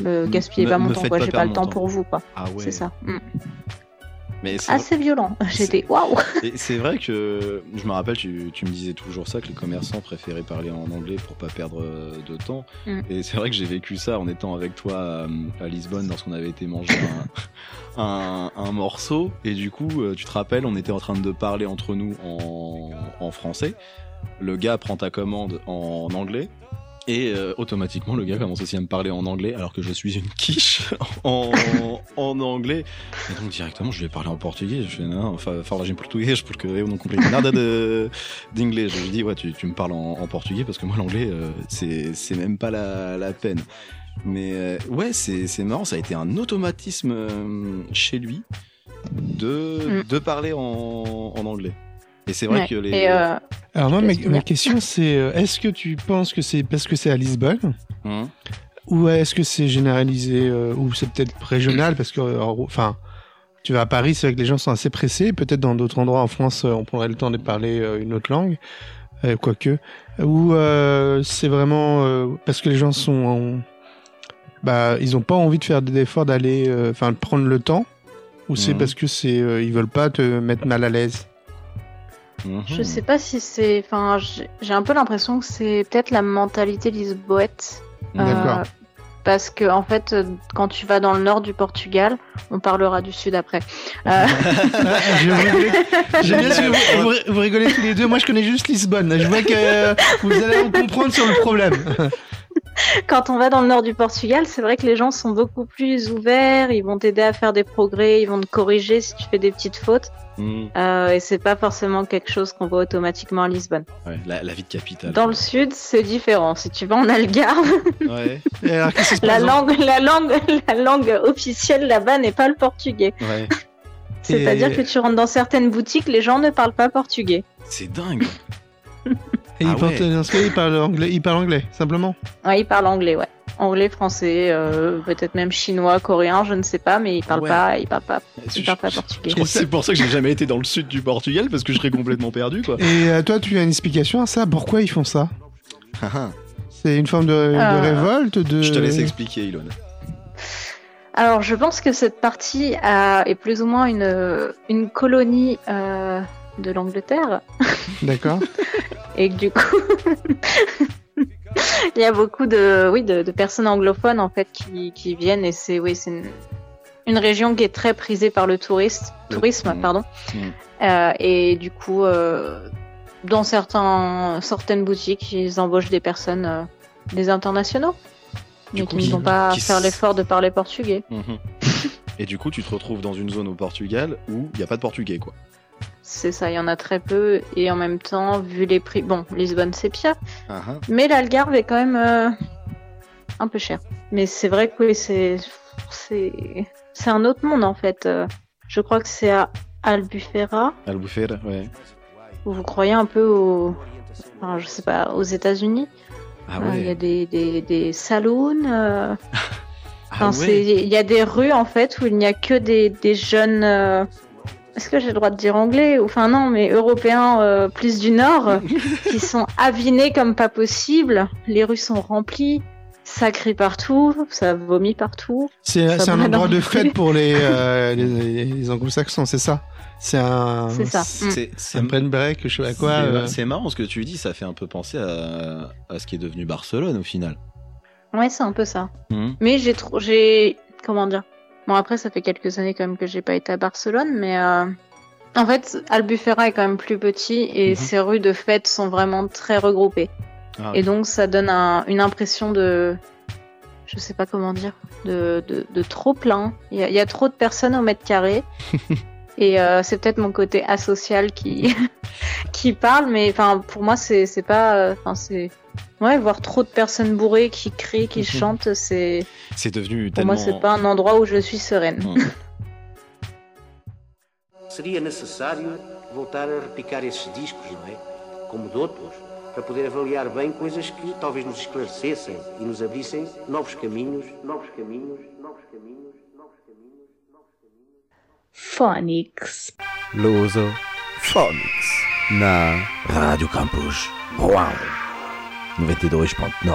me gaspillez pas mon temps, quoi. J'ai pas le temps temps. pour vous, quoi. Ah ouais. C'est ça. Mm. Mais Assez violent. J'étais waouh. C'est vrai que je me rappelle, tu, tu me disais toujours ça, que les commerçants préféraient parler en anglais pour pas perdre euh, de temps. Mm. Et c'est vrai que j'ai vécu ça en étant avec toi euh, à, Lisbonne lorsqu'on avait été manger un, un, un morceau. Et du coup, euh, tu te rappelles, on était en train de parler entre nous en, en français. Le gars prend ta commande en anglais. Et euh, automatiquement, le gars commence aussi à me parler en anglais, alors que je suis une quiche en, en anglais. Et donc directement, je lui ai parlé en portugais. Je fais non, fa- falar em português porque eu não comprei nada d'anglais. Je lui dis ouais, tu, tu me parles en, en portugais parce que moi l'anglais euh, c'est c'est même pas la, la peine. Mais euh, ouais, c'est c'est marrant. Ça a été un automatisme euh, chez lui de Mm. de parler en, en anglais. Et c'est vrai Ouais. que les Et, euh, Alors moi, ma, question c'est, euh, est-ce que tu penses que c'est parce que c'est à Lisbonne Hum. ou est-ce que c'est généralisé euh, ou c'est peut-être régional parce que, enfin, tu vas à Paris, c'est vrai que les gens sont assez pressés. Peut-être dans d'autres endroits en France, on prendrait le temps de parler euh, une autre langue, euh, quoique. Ou euh, c'est vraiment euh, parce que les gens sont, en- bah, ils ont pas envie de faire des efforts d'aller, enfin, de prendre le temps. Ou c'est Mhm. parce que c'est, euh, ils veulent pas te mettre mal à l'aise? Mhm. Je sais pas si c'est. Enfin, j'ai un peu l'impression que c'est peut-être la mentalité lisboète. Euh, parce que, en fait, euh, quand tu vas dans le nord du Portugal, on parlera du sud après. Euh, Je rigole. J'aime bien ce que vous, vous- vous rigolez tous les deux. Moi, je connais juste Lisbonne. Je vois que vous allez en comprendre sur le problème. quand on va dans le nord du Portugal, c'est vrai que les gens sont beaucoup plus ouverts. Ils vont t'aider à faire des progrès. Ils vont te corriger si tu fais des petites fautes. Hum. Euh, et c'est pas forcément quelque chose qu'on voit automatiquement à Lisbonne. Ouais, la, la vie de capitale. Dans le sud, c'est différent. Si tu vas en Algarve, Ouais. Et alors, la langue, la langue, la langue officielle là-bas n'est pas le portugais. Ouais. C'est-à-dire Et- que tu rentres dans certaines boutiques, les gens ne parlent pas portugais. C'est dingue. Et il Ah porte- ouais. dans ce cas, il parle anglais, il parle anglais, simplement. Ouais, ils parlent anglais, ouais. Anglais, français, euh, peut-être même chinois, coréen, je ne sais pas, mais ils parlent Ouais. pas, ils parlent pas, Je- parlent pas portugais. Je c'est pour ça que j'ai jamais été dans le sud du Portugal parce que je serais complètement perdu quoi. Et euh, toi, tu as une explication à ça? Pourquoi ils font ça? Ah, C'est une forme de, de Euh, révolte de... Je te laisse expliquer, Ilona. Alors, je pense que cette partie a, est plus ou moins une, une colonie euh, de l'Angleterre, D'accord. et que du coup, il y a beaucoup de, oui, de, de personnes anglophones en fait qui, qui viennent, et c'est, oui, c'est une, une région qui est très prisée par le touriste, tourisme, Mm. pardon. Mm. Euh, et du coup, euh, dans certains, certaines boutiques, ils embauchent des personnes, euh, des internationaux, Du mais coup, qui ne vont pas qui faire l'effort de parler portugais. Mhm. Et du coup, tu te retrouves dans une zone au Portugal où il n'y a pas de portugais quoi. C'est ça, il y en a très peu. Et en même temps, vu les prix, bon, Lisbonne c'est pire, Ah, ah. mais l'Algarve est quand même euh, un peu cher. Mais c'est vrai que oui, c'est c'est un autre monde en fait. Euh, Je crois que c'est à Albufeira. Albufeira, ouais. où vous croyez un peu au, enfin, je sais pas, aux États-Unis? Ah Euh, Il y a des des, des saloons. euh, Ah Enfin, c'est- ouais. il y a des rues en fait où il n'y a que des, des jeunes. euh, Est-ce que j'ai le droit de dire anglais Enfin non, mais européens euh, plus du nord qui sont avinés comme pas possible. Les rues sont remplies, ça crie partout, ça vomit partout. C'est un endroit de fête pour les, euh, les, les anglo-saxons, c'est ça? C'est un... C'est ça. C'est un break, je sais pas quoi. c'est- euh. c'est marrant ce que tu dis, ça fait un peu penser à, à ce qui est devenu Barcelone au final. Ouais, c'est un peu ça. Mhm. Mais j'ai trop, j'ai comment dire? Bon après, ça fait quelques années quand même que j'ai pas été à Barcelone, mais euh, en fait, Albufeira est quand même plus petit et Mhm. ses rues de fête sont vraiment très regroupées. Ah, Et donc ça donne un- une impression de, je sais pas comment dire, de, de, de trop plein. Il y, a, il y a trop de personnes au mètre carré. Et euh, c'est peut-être mon côté asocial qui qui parle, mais enfin pour moi c'est pas, euh, enfin c'est ouais voir trop de personnes bourrées qui crient, qui chantent, c'est c'est devenu pour tellement. moi c'est pas un endroit où je suis sereine. Mhm. seria necessário voltar a repicar esses discos, não é? Como de outros, para poder avaliar bem coisas que talvez nos esclarecessem e nos abrissem novos caminhos, novos caminhos, novos caminhos, novos caminhos, novos caminhos. Phonics. Luso Phonics na Rádio Campus Rouen 92.9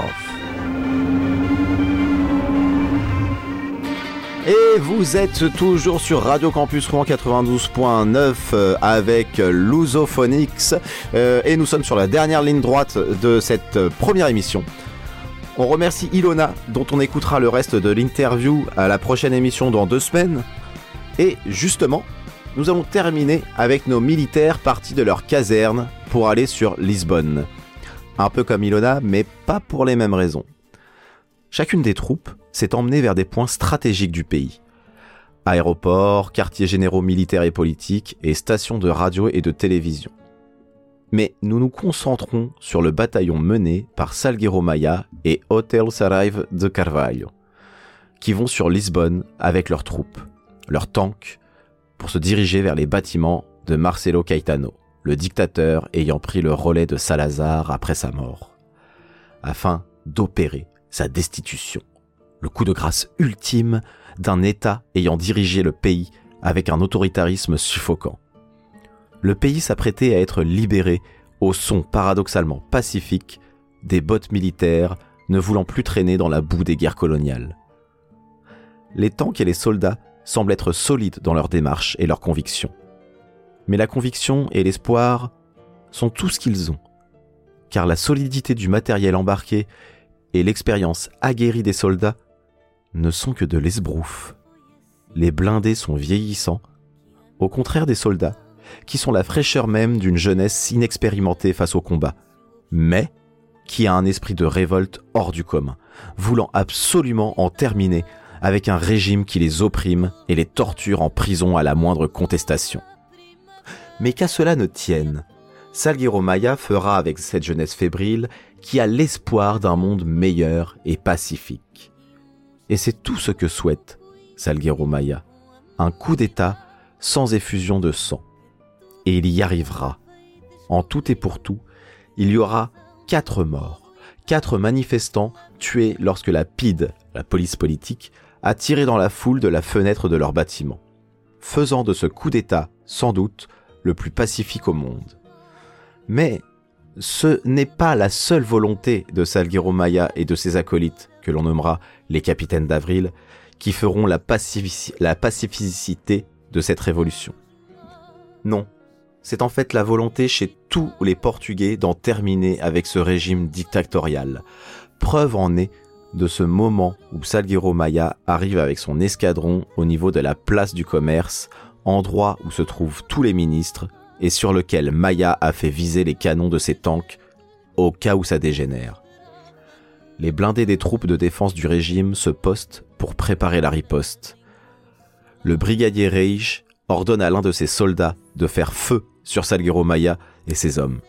Et vous êtes toujours sur Radio Campus Rouen 92.9 euh, avec Lusophonics euh, et nous sommes sur la dernière ligne droite de cette euh, première émission. On remercie Ilona dont on écoutera le reste de l'interview à la prochaine émission dans deux semaines. Et justement, nous allons terminer avec nos militaires partis de leur caserne pour aller sur Lisbonne. Un peu comme Ilona, mais pas pour les mêmes raisons. Chacune des troupes s'est emmenée vers des points stratégiques du pays. Aéroports, quartiers généraux militaires et politiques, et stations de radio et de télévision. Mais nous nous concentrons sur le bataillon mené par Salguero Maia et Hotel Saraiva de Carvalho, qui vont sur Lisbonne avec leurs troupes, leurs tanks, pour se diriger vers les bâtiments de Marcelo Caetano, le dictateur ayant pris le relais de Salazar après sa mort, afin d'opérer sa destitution, le coup de grâce ultime d'un État ayant dirigé le pays avec un autoritarisme suffocant. Le pays s'apprêtait à être libéré au son paradoxalement pacifique des bottes militaires ne voulant plus traîner dans la boue des guerres coloniales. Les tanks et les soldats semblent être solides dans leur démarche et leurs convictions. Mais la conviction et l'espoir sont tout ce qu'ils ont, car la solidité du matériel embarqué et l'expérience aguerrie des soldats ne sont que de l'esbrouf. Les blindés sont vieillissants, au contraire des soldats, qui sont la fraîcheur même d'une jeunesse inexpérimentée face au combat, mais qui a un esprit de révolte hors du commun, voulant absolument en terminer avec un régime qui les opprime et les torture en prison à la moindre contestation. Mais qu'à cela ne tienne, Salguero Maya fera avec cette jeunesse fébrile qui a l'espoir d'un monde meilleur et pacifique. Et c'est tout ce que souhaite Salguero Maya, un coup d'État sans effusion de sang. Et il y arrivera. En tout et pour tout, il y aura quatre morts, quatre manifestants tués lorsque la PID, la police politique, a tiré dans la foule de la fenêtre de leur bâtiment, faisant de ce coup d'État, sans doute, le plus pacifique au monde. Mais ce n'est pas la seule volonté de Salguero Maya et de ses acolytes, que l'on nommera les capitaines d'avril, qui feront la, pacifici la pacificité de cette révolution. Non, c'est en fait la volonté chez tous les Portugais d'en terminer avec ce régime dictatorial. Preuve en est de ce moment où Salguero Maya arrive avec son escadron au niveau de la place du commerce, endroit où se trouvent tous les ministres, et sur lequel Maya a fait viser les canons de ses tanks au cas où ça dégénère. Les blindés des troupes de défense du régime se postent pour préparer la riposte. Le brigadier Reich ordonne à l'un de ses soldats de faire feu sur Salguero Maya et ses hommes.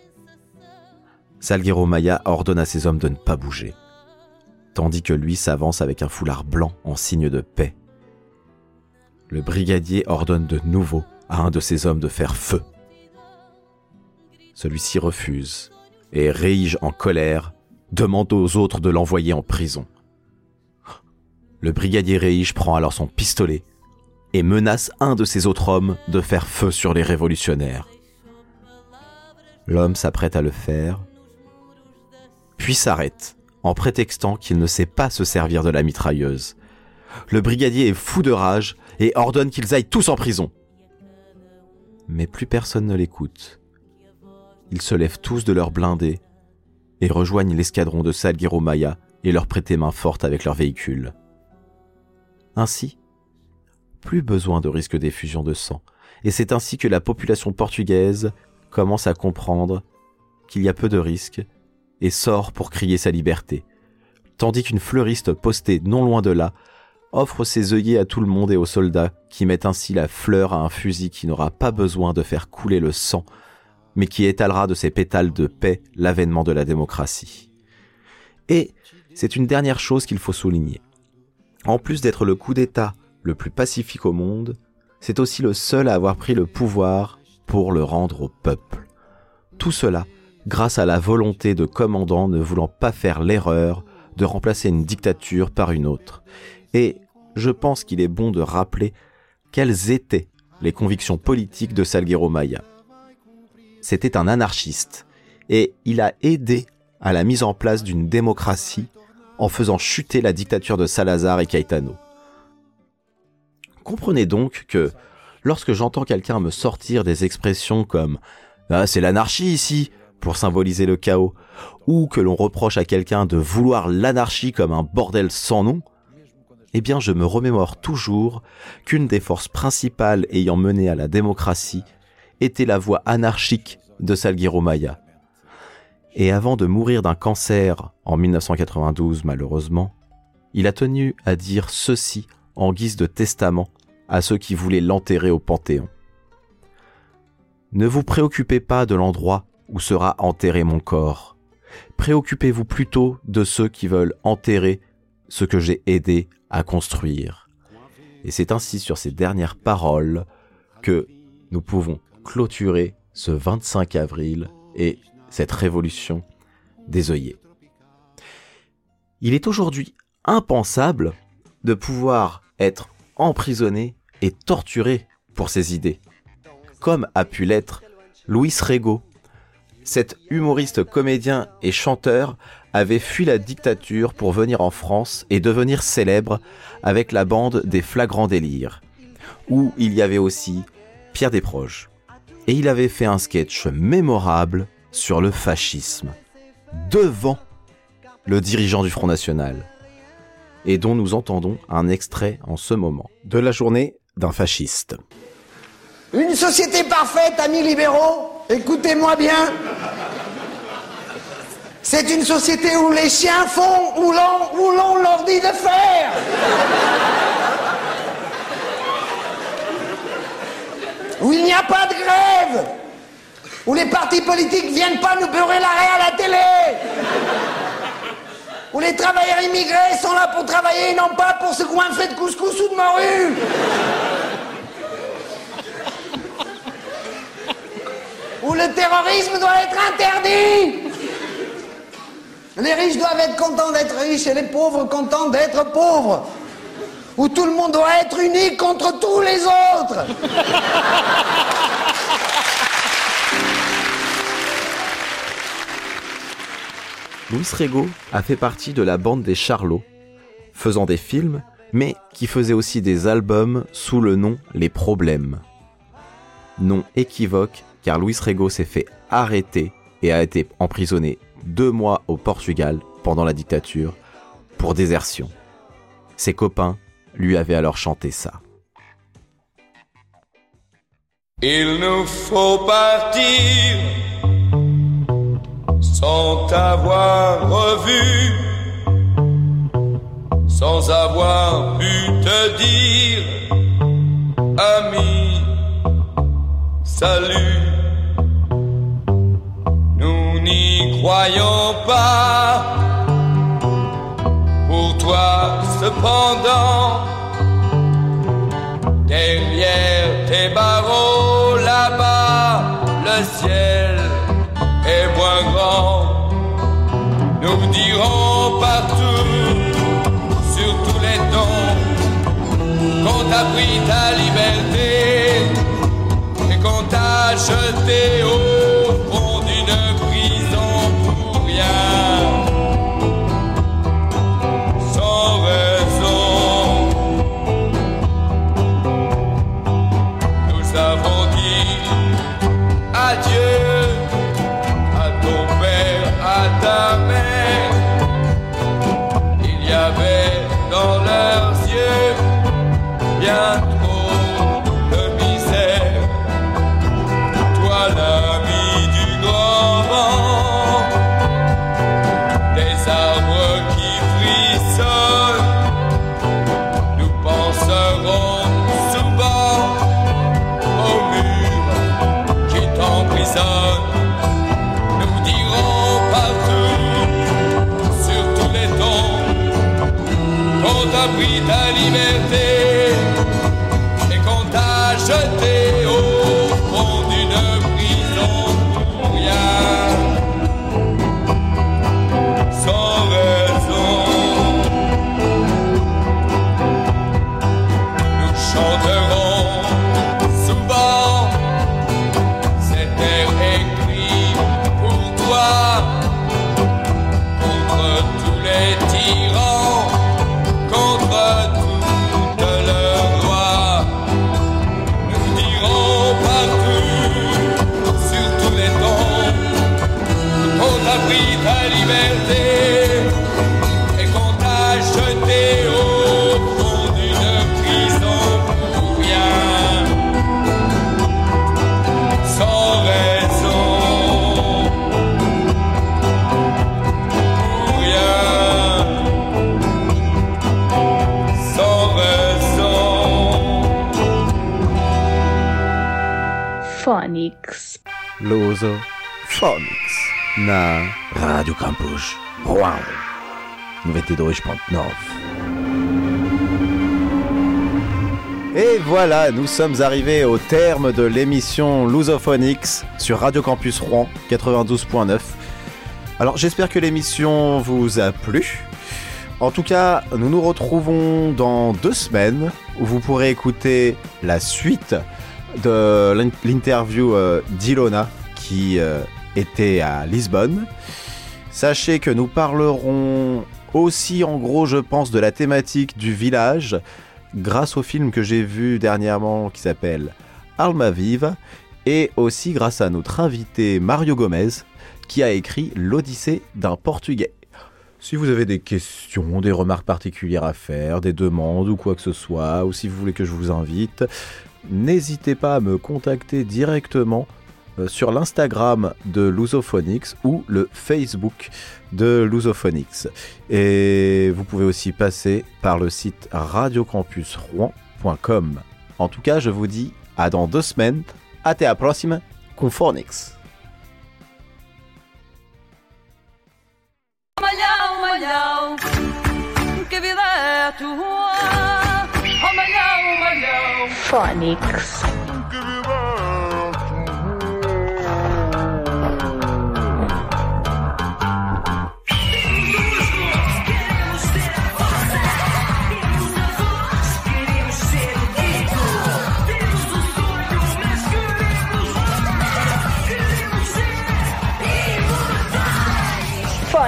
Salguero Maya ordonne à ses hommes de ne pas bouger, tandis que lui s'avance avec un foulard blanc en signe de paix. Le brigadier ordonne de nouveau à un de ses hommes de faire feu. Celui-ci refuse, et Reige en colère demande aux autres de l'envoyer en prison. Le brigadier Reige prend alors son pistolet et menace un de ses autres hommes de faire feu sur les révolutionnaires. L'homme s'apprête à le faire, puis s'arrête en prétextant qu'il ne sait pas se servir de la mitrailleuse. Le brigadier est fou de rage et ordonne qu'ils aillent tous en prison. Mais plus personne ne l'écoute. Ils se lèvent tous de leurs blindés et rejoignent l'escadron de Salguero Maya et leur prêtent main forte avec leur véhicule. Ainsi, plus besoin de risque d'effusion de sang, et c'est ainsi que la population portugaise commence à comprendre qu'il y a peu de risques et sort pour crier sa liberté, tandis qu'une fleuriste postée non loin de là offre ses œillets à tout le monde et aux soldats qui mettent ainsi la fleur à un fusil qui n'aura pas besoin de faire couler le sang, mais qui étalera de ses pétales de paix l'avènement de la démocratie. Et c'est une dernière chose qu'il faut souligner. En plus d'être le coup d'État le plus pacifique au monde, c'est aussi le seul à avoir pris le pouvoir pour le rendre au peuple. Tout cela grâce à la volonté de commandants ne voulant pas faire l'erreur de remplacer une dictature par une autre. Et je pense qu'il est bon de rappeler quelles étaient les convictions politiques de Salguero Maya. C'était un anarchiste et il a aidé à la mise en place d'une démocratie en faisant chuter la dictature de Salazar et Caetano. Comprenez donc que lorsque j'entends quelqu'un me sortir des expressions comme ah, c'est l'anarchie ici pour symboliser le chaos, ou que l'on reproche à quelqu'un de vouloir l'anarchie comme un bordel sans nom, eh bien je me remémore toujours qu'une des forces principales ayant mené à la démocratie était la voie anarchique de Salguero Maya. Et avant de mourir d'un cancer en 1992 malheureusement, il a tenu à dire ceci en guise de testament à ceux qui voulaient l'enterrer au Panthéon. Ne vous préoccupez pas de l'endroit où sera enterré mon corps. Préoccupez-vous plutôt de ceux qui veulent enterrer ce que j'ai aidé à construire. Et c'est ainsi sur ces dernières paroles que nous pouvons clôturer ce 25 avril et cette révolution des œillets. Il est aujourd'hui impensable de pouvoir être emprisonné et torturé pour ses idées, comme a pu l'être Louis Rego. Cet humoriste, comédien et chanteur avait fui la dictature pour venir en France et devenir célèbre avec la bande des Flagrants Délires, où il y avait aussi Pierre Desproges. Et il avait fait un sketch mémorable sur le fascisme, devant le dirigeant du Front National, et dont nous entendons un extrait en ce moment, de la journée d'un fasciste. Une société parfaite, amis libéraux, écoutez-moi bien. C'est une société où les chiens font où l'on, leur dit de faire. Où il n'y a pas de grève. Où les partis politiques viennent pas nous beurrer l'arrêt à la télé. Où les travailleurs immigrés sont là pour travailler et non pas pour se coincer de couscous ou de morue. Où le terrorisme doit être interdit. Les riches doivent être contents d'être riches et les pauvres contents d'être pauvres. Où tout le monde doit être uni contre tous les autres. Louis Rego a fait partie de la bande des Charlots, faisant des films, mais qui faisait aussi des albums sous le nom Les Problèmes. Nom équivoque car Louis Rego s'est fait arrêter et a été emprisonné deux mois au Portugal pendant la dictature pour désertion. Ses copains lui avaient alors chanté ça. Il nous faut partir sans t'avoir revu, sans avoir pu te dire, ami, salut. N'y croyons pas. Pour toi, cependant, derrière tes barreaux là-bas, le ciel est moins grand. Nous dirons partout, sur tous les tons, qu'on t'a pris ta liberté et qu'on t'a jeté au tons, qu'on t'a pris ta liberté Phonics na Radio Campus. Rouen 92.9 Et voilà, nous sommes arrivés au terme de l'émission Lusophonics sur Radio Campus Rouen 92.9. Alors j'espère que l'émission vous a plu. En tout cas, nous nous retrouvons dans deux semaines où vous pourrez écouter la suite de l'in- l'interview euh, d'Ilona qui euh, était à Lisbonne. Sachez que nous parlerons aussi en gros, je pense, de la thématique du village grâce au film que j'ai vu dernièrement qui s'appelle Alma Viva et aussi grâce à notre invité Mario Gomez qui a écrit L'Odyssée d'un Portugais. Si vous avez des questions, des remarques particulières à faire, des demandes ou quoi que ce soit, ou si vous voulez que je vous invite, n'hésitez pas à me contacter directement sur l'Instagram de Lusophonics ou le Facebook de Lusophonics. Et vous pouvez aussi passer par le site radiocampusrouen.com. En tout cas, je vous dis à dans deux semaines. Até a próxima com Phonics. Malhão, malhão, que vida é tua? Oh, malhão, malhão. Phonics.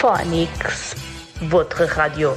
Phonics. Votre radio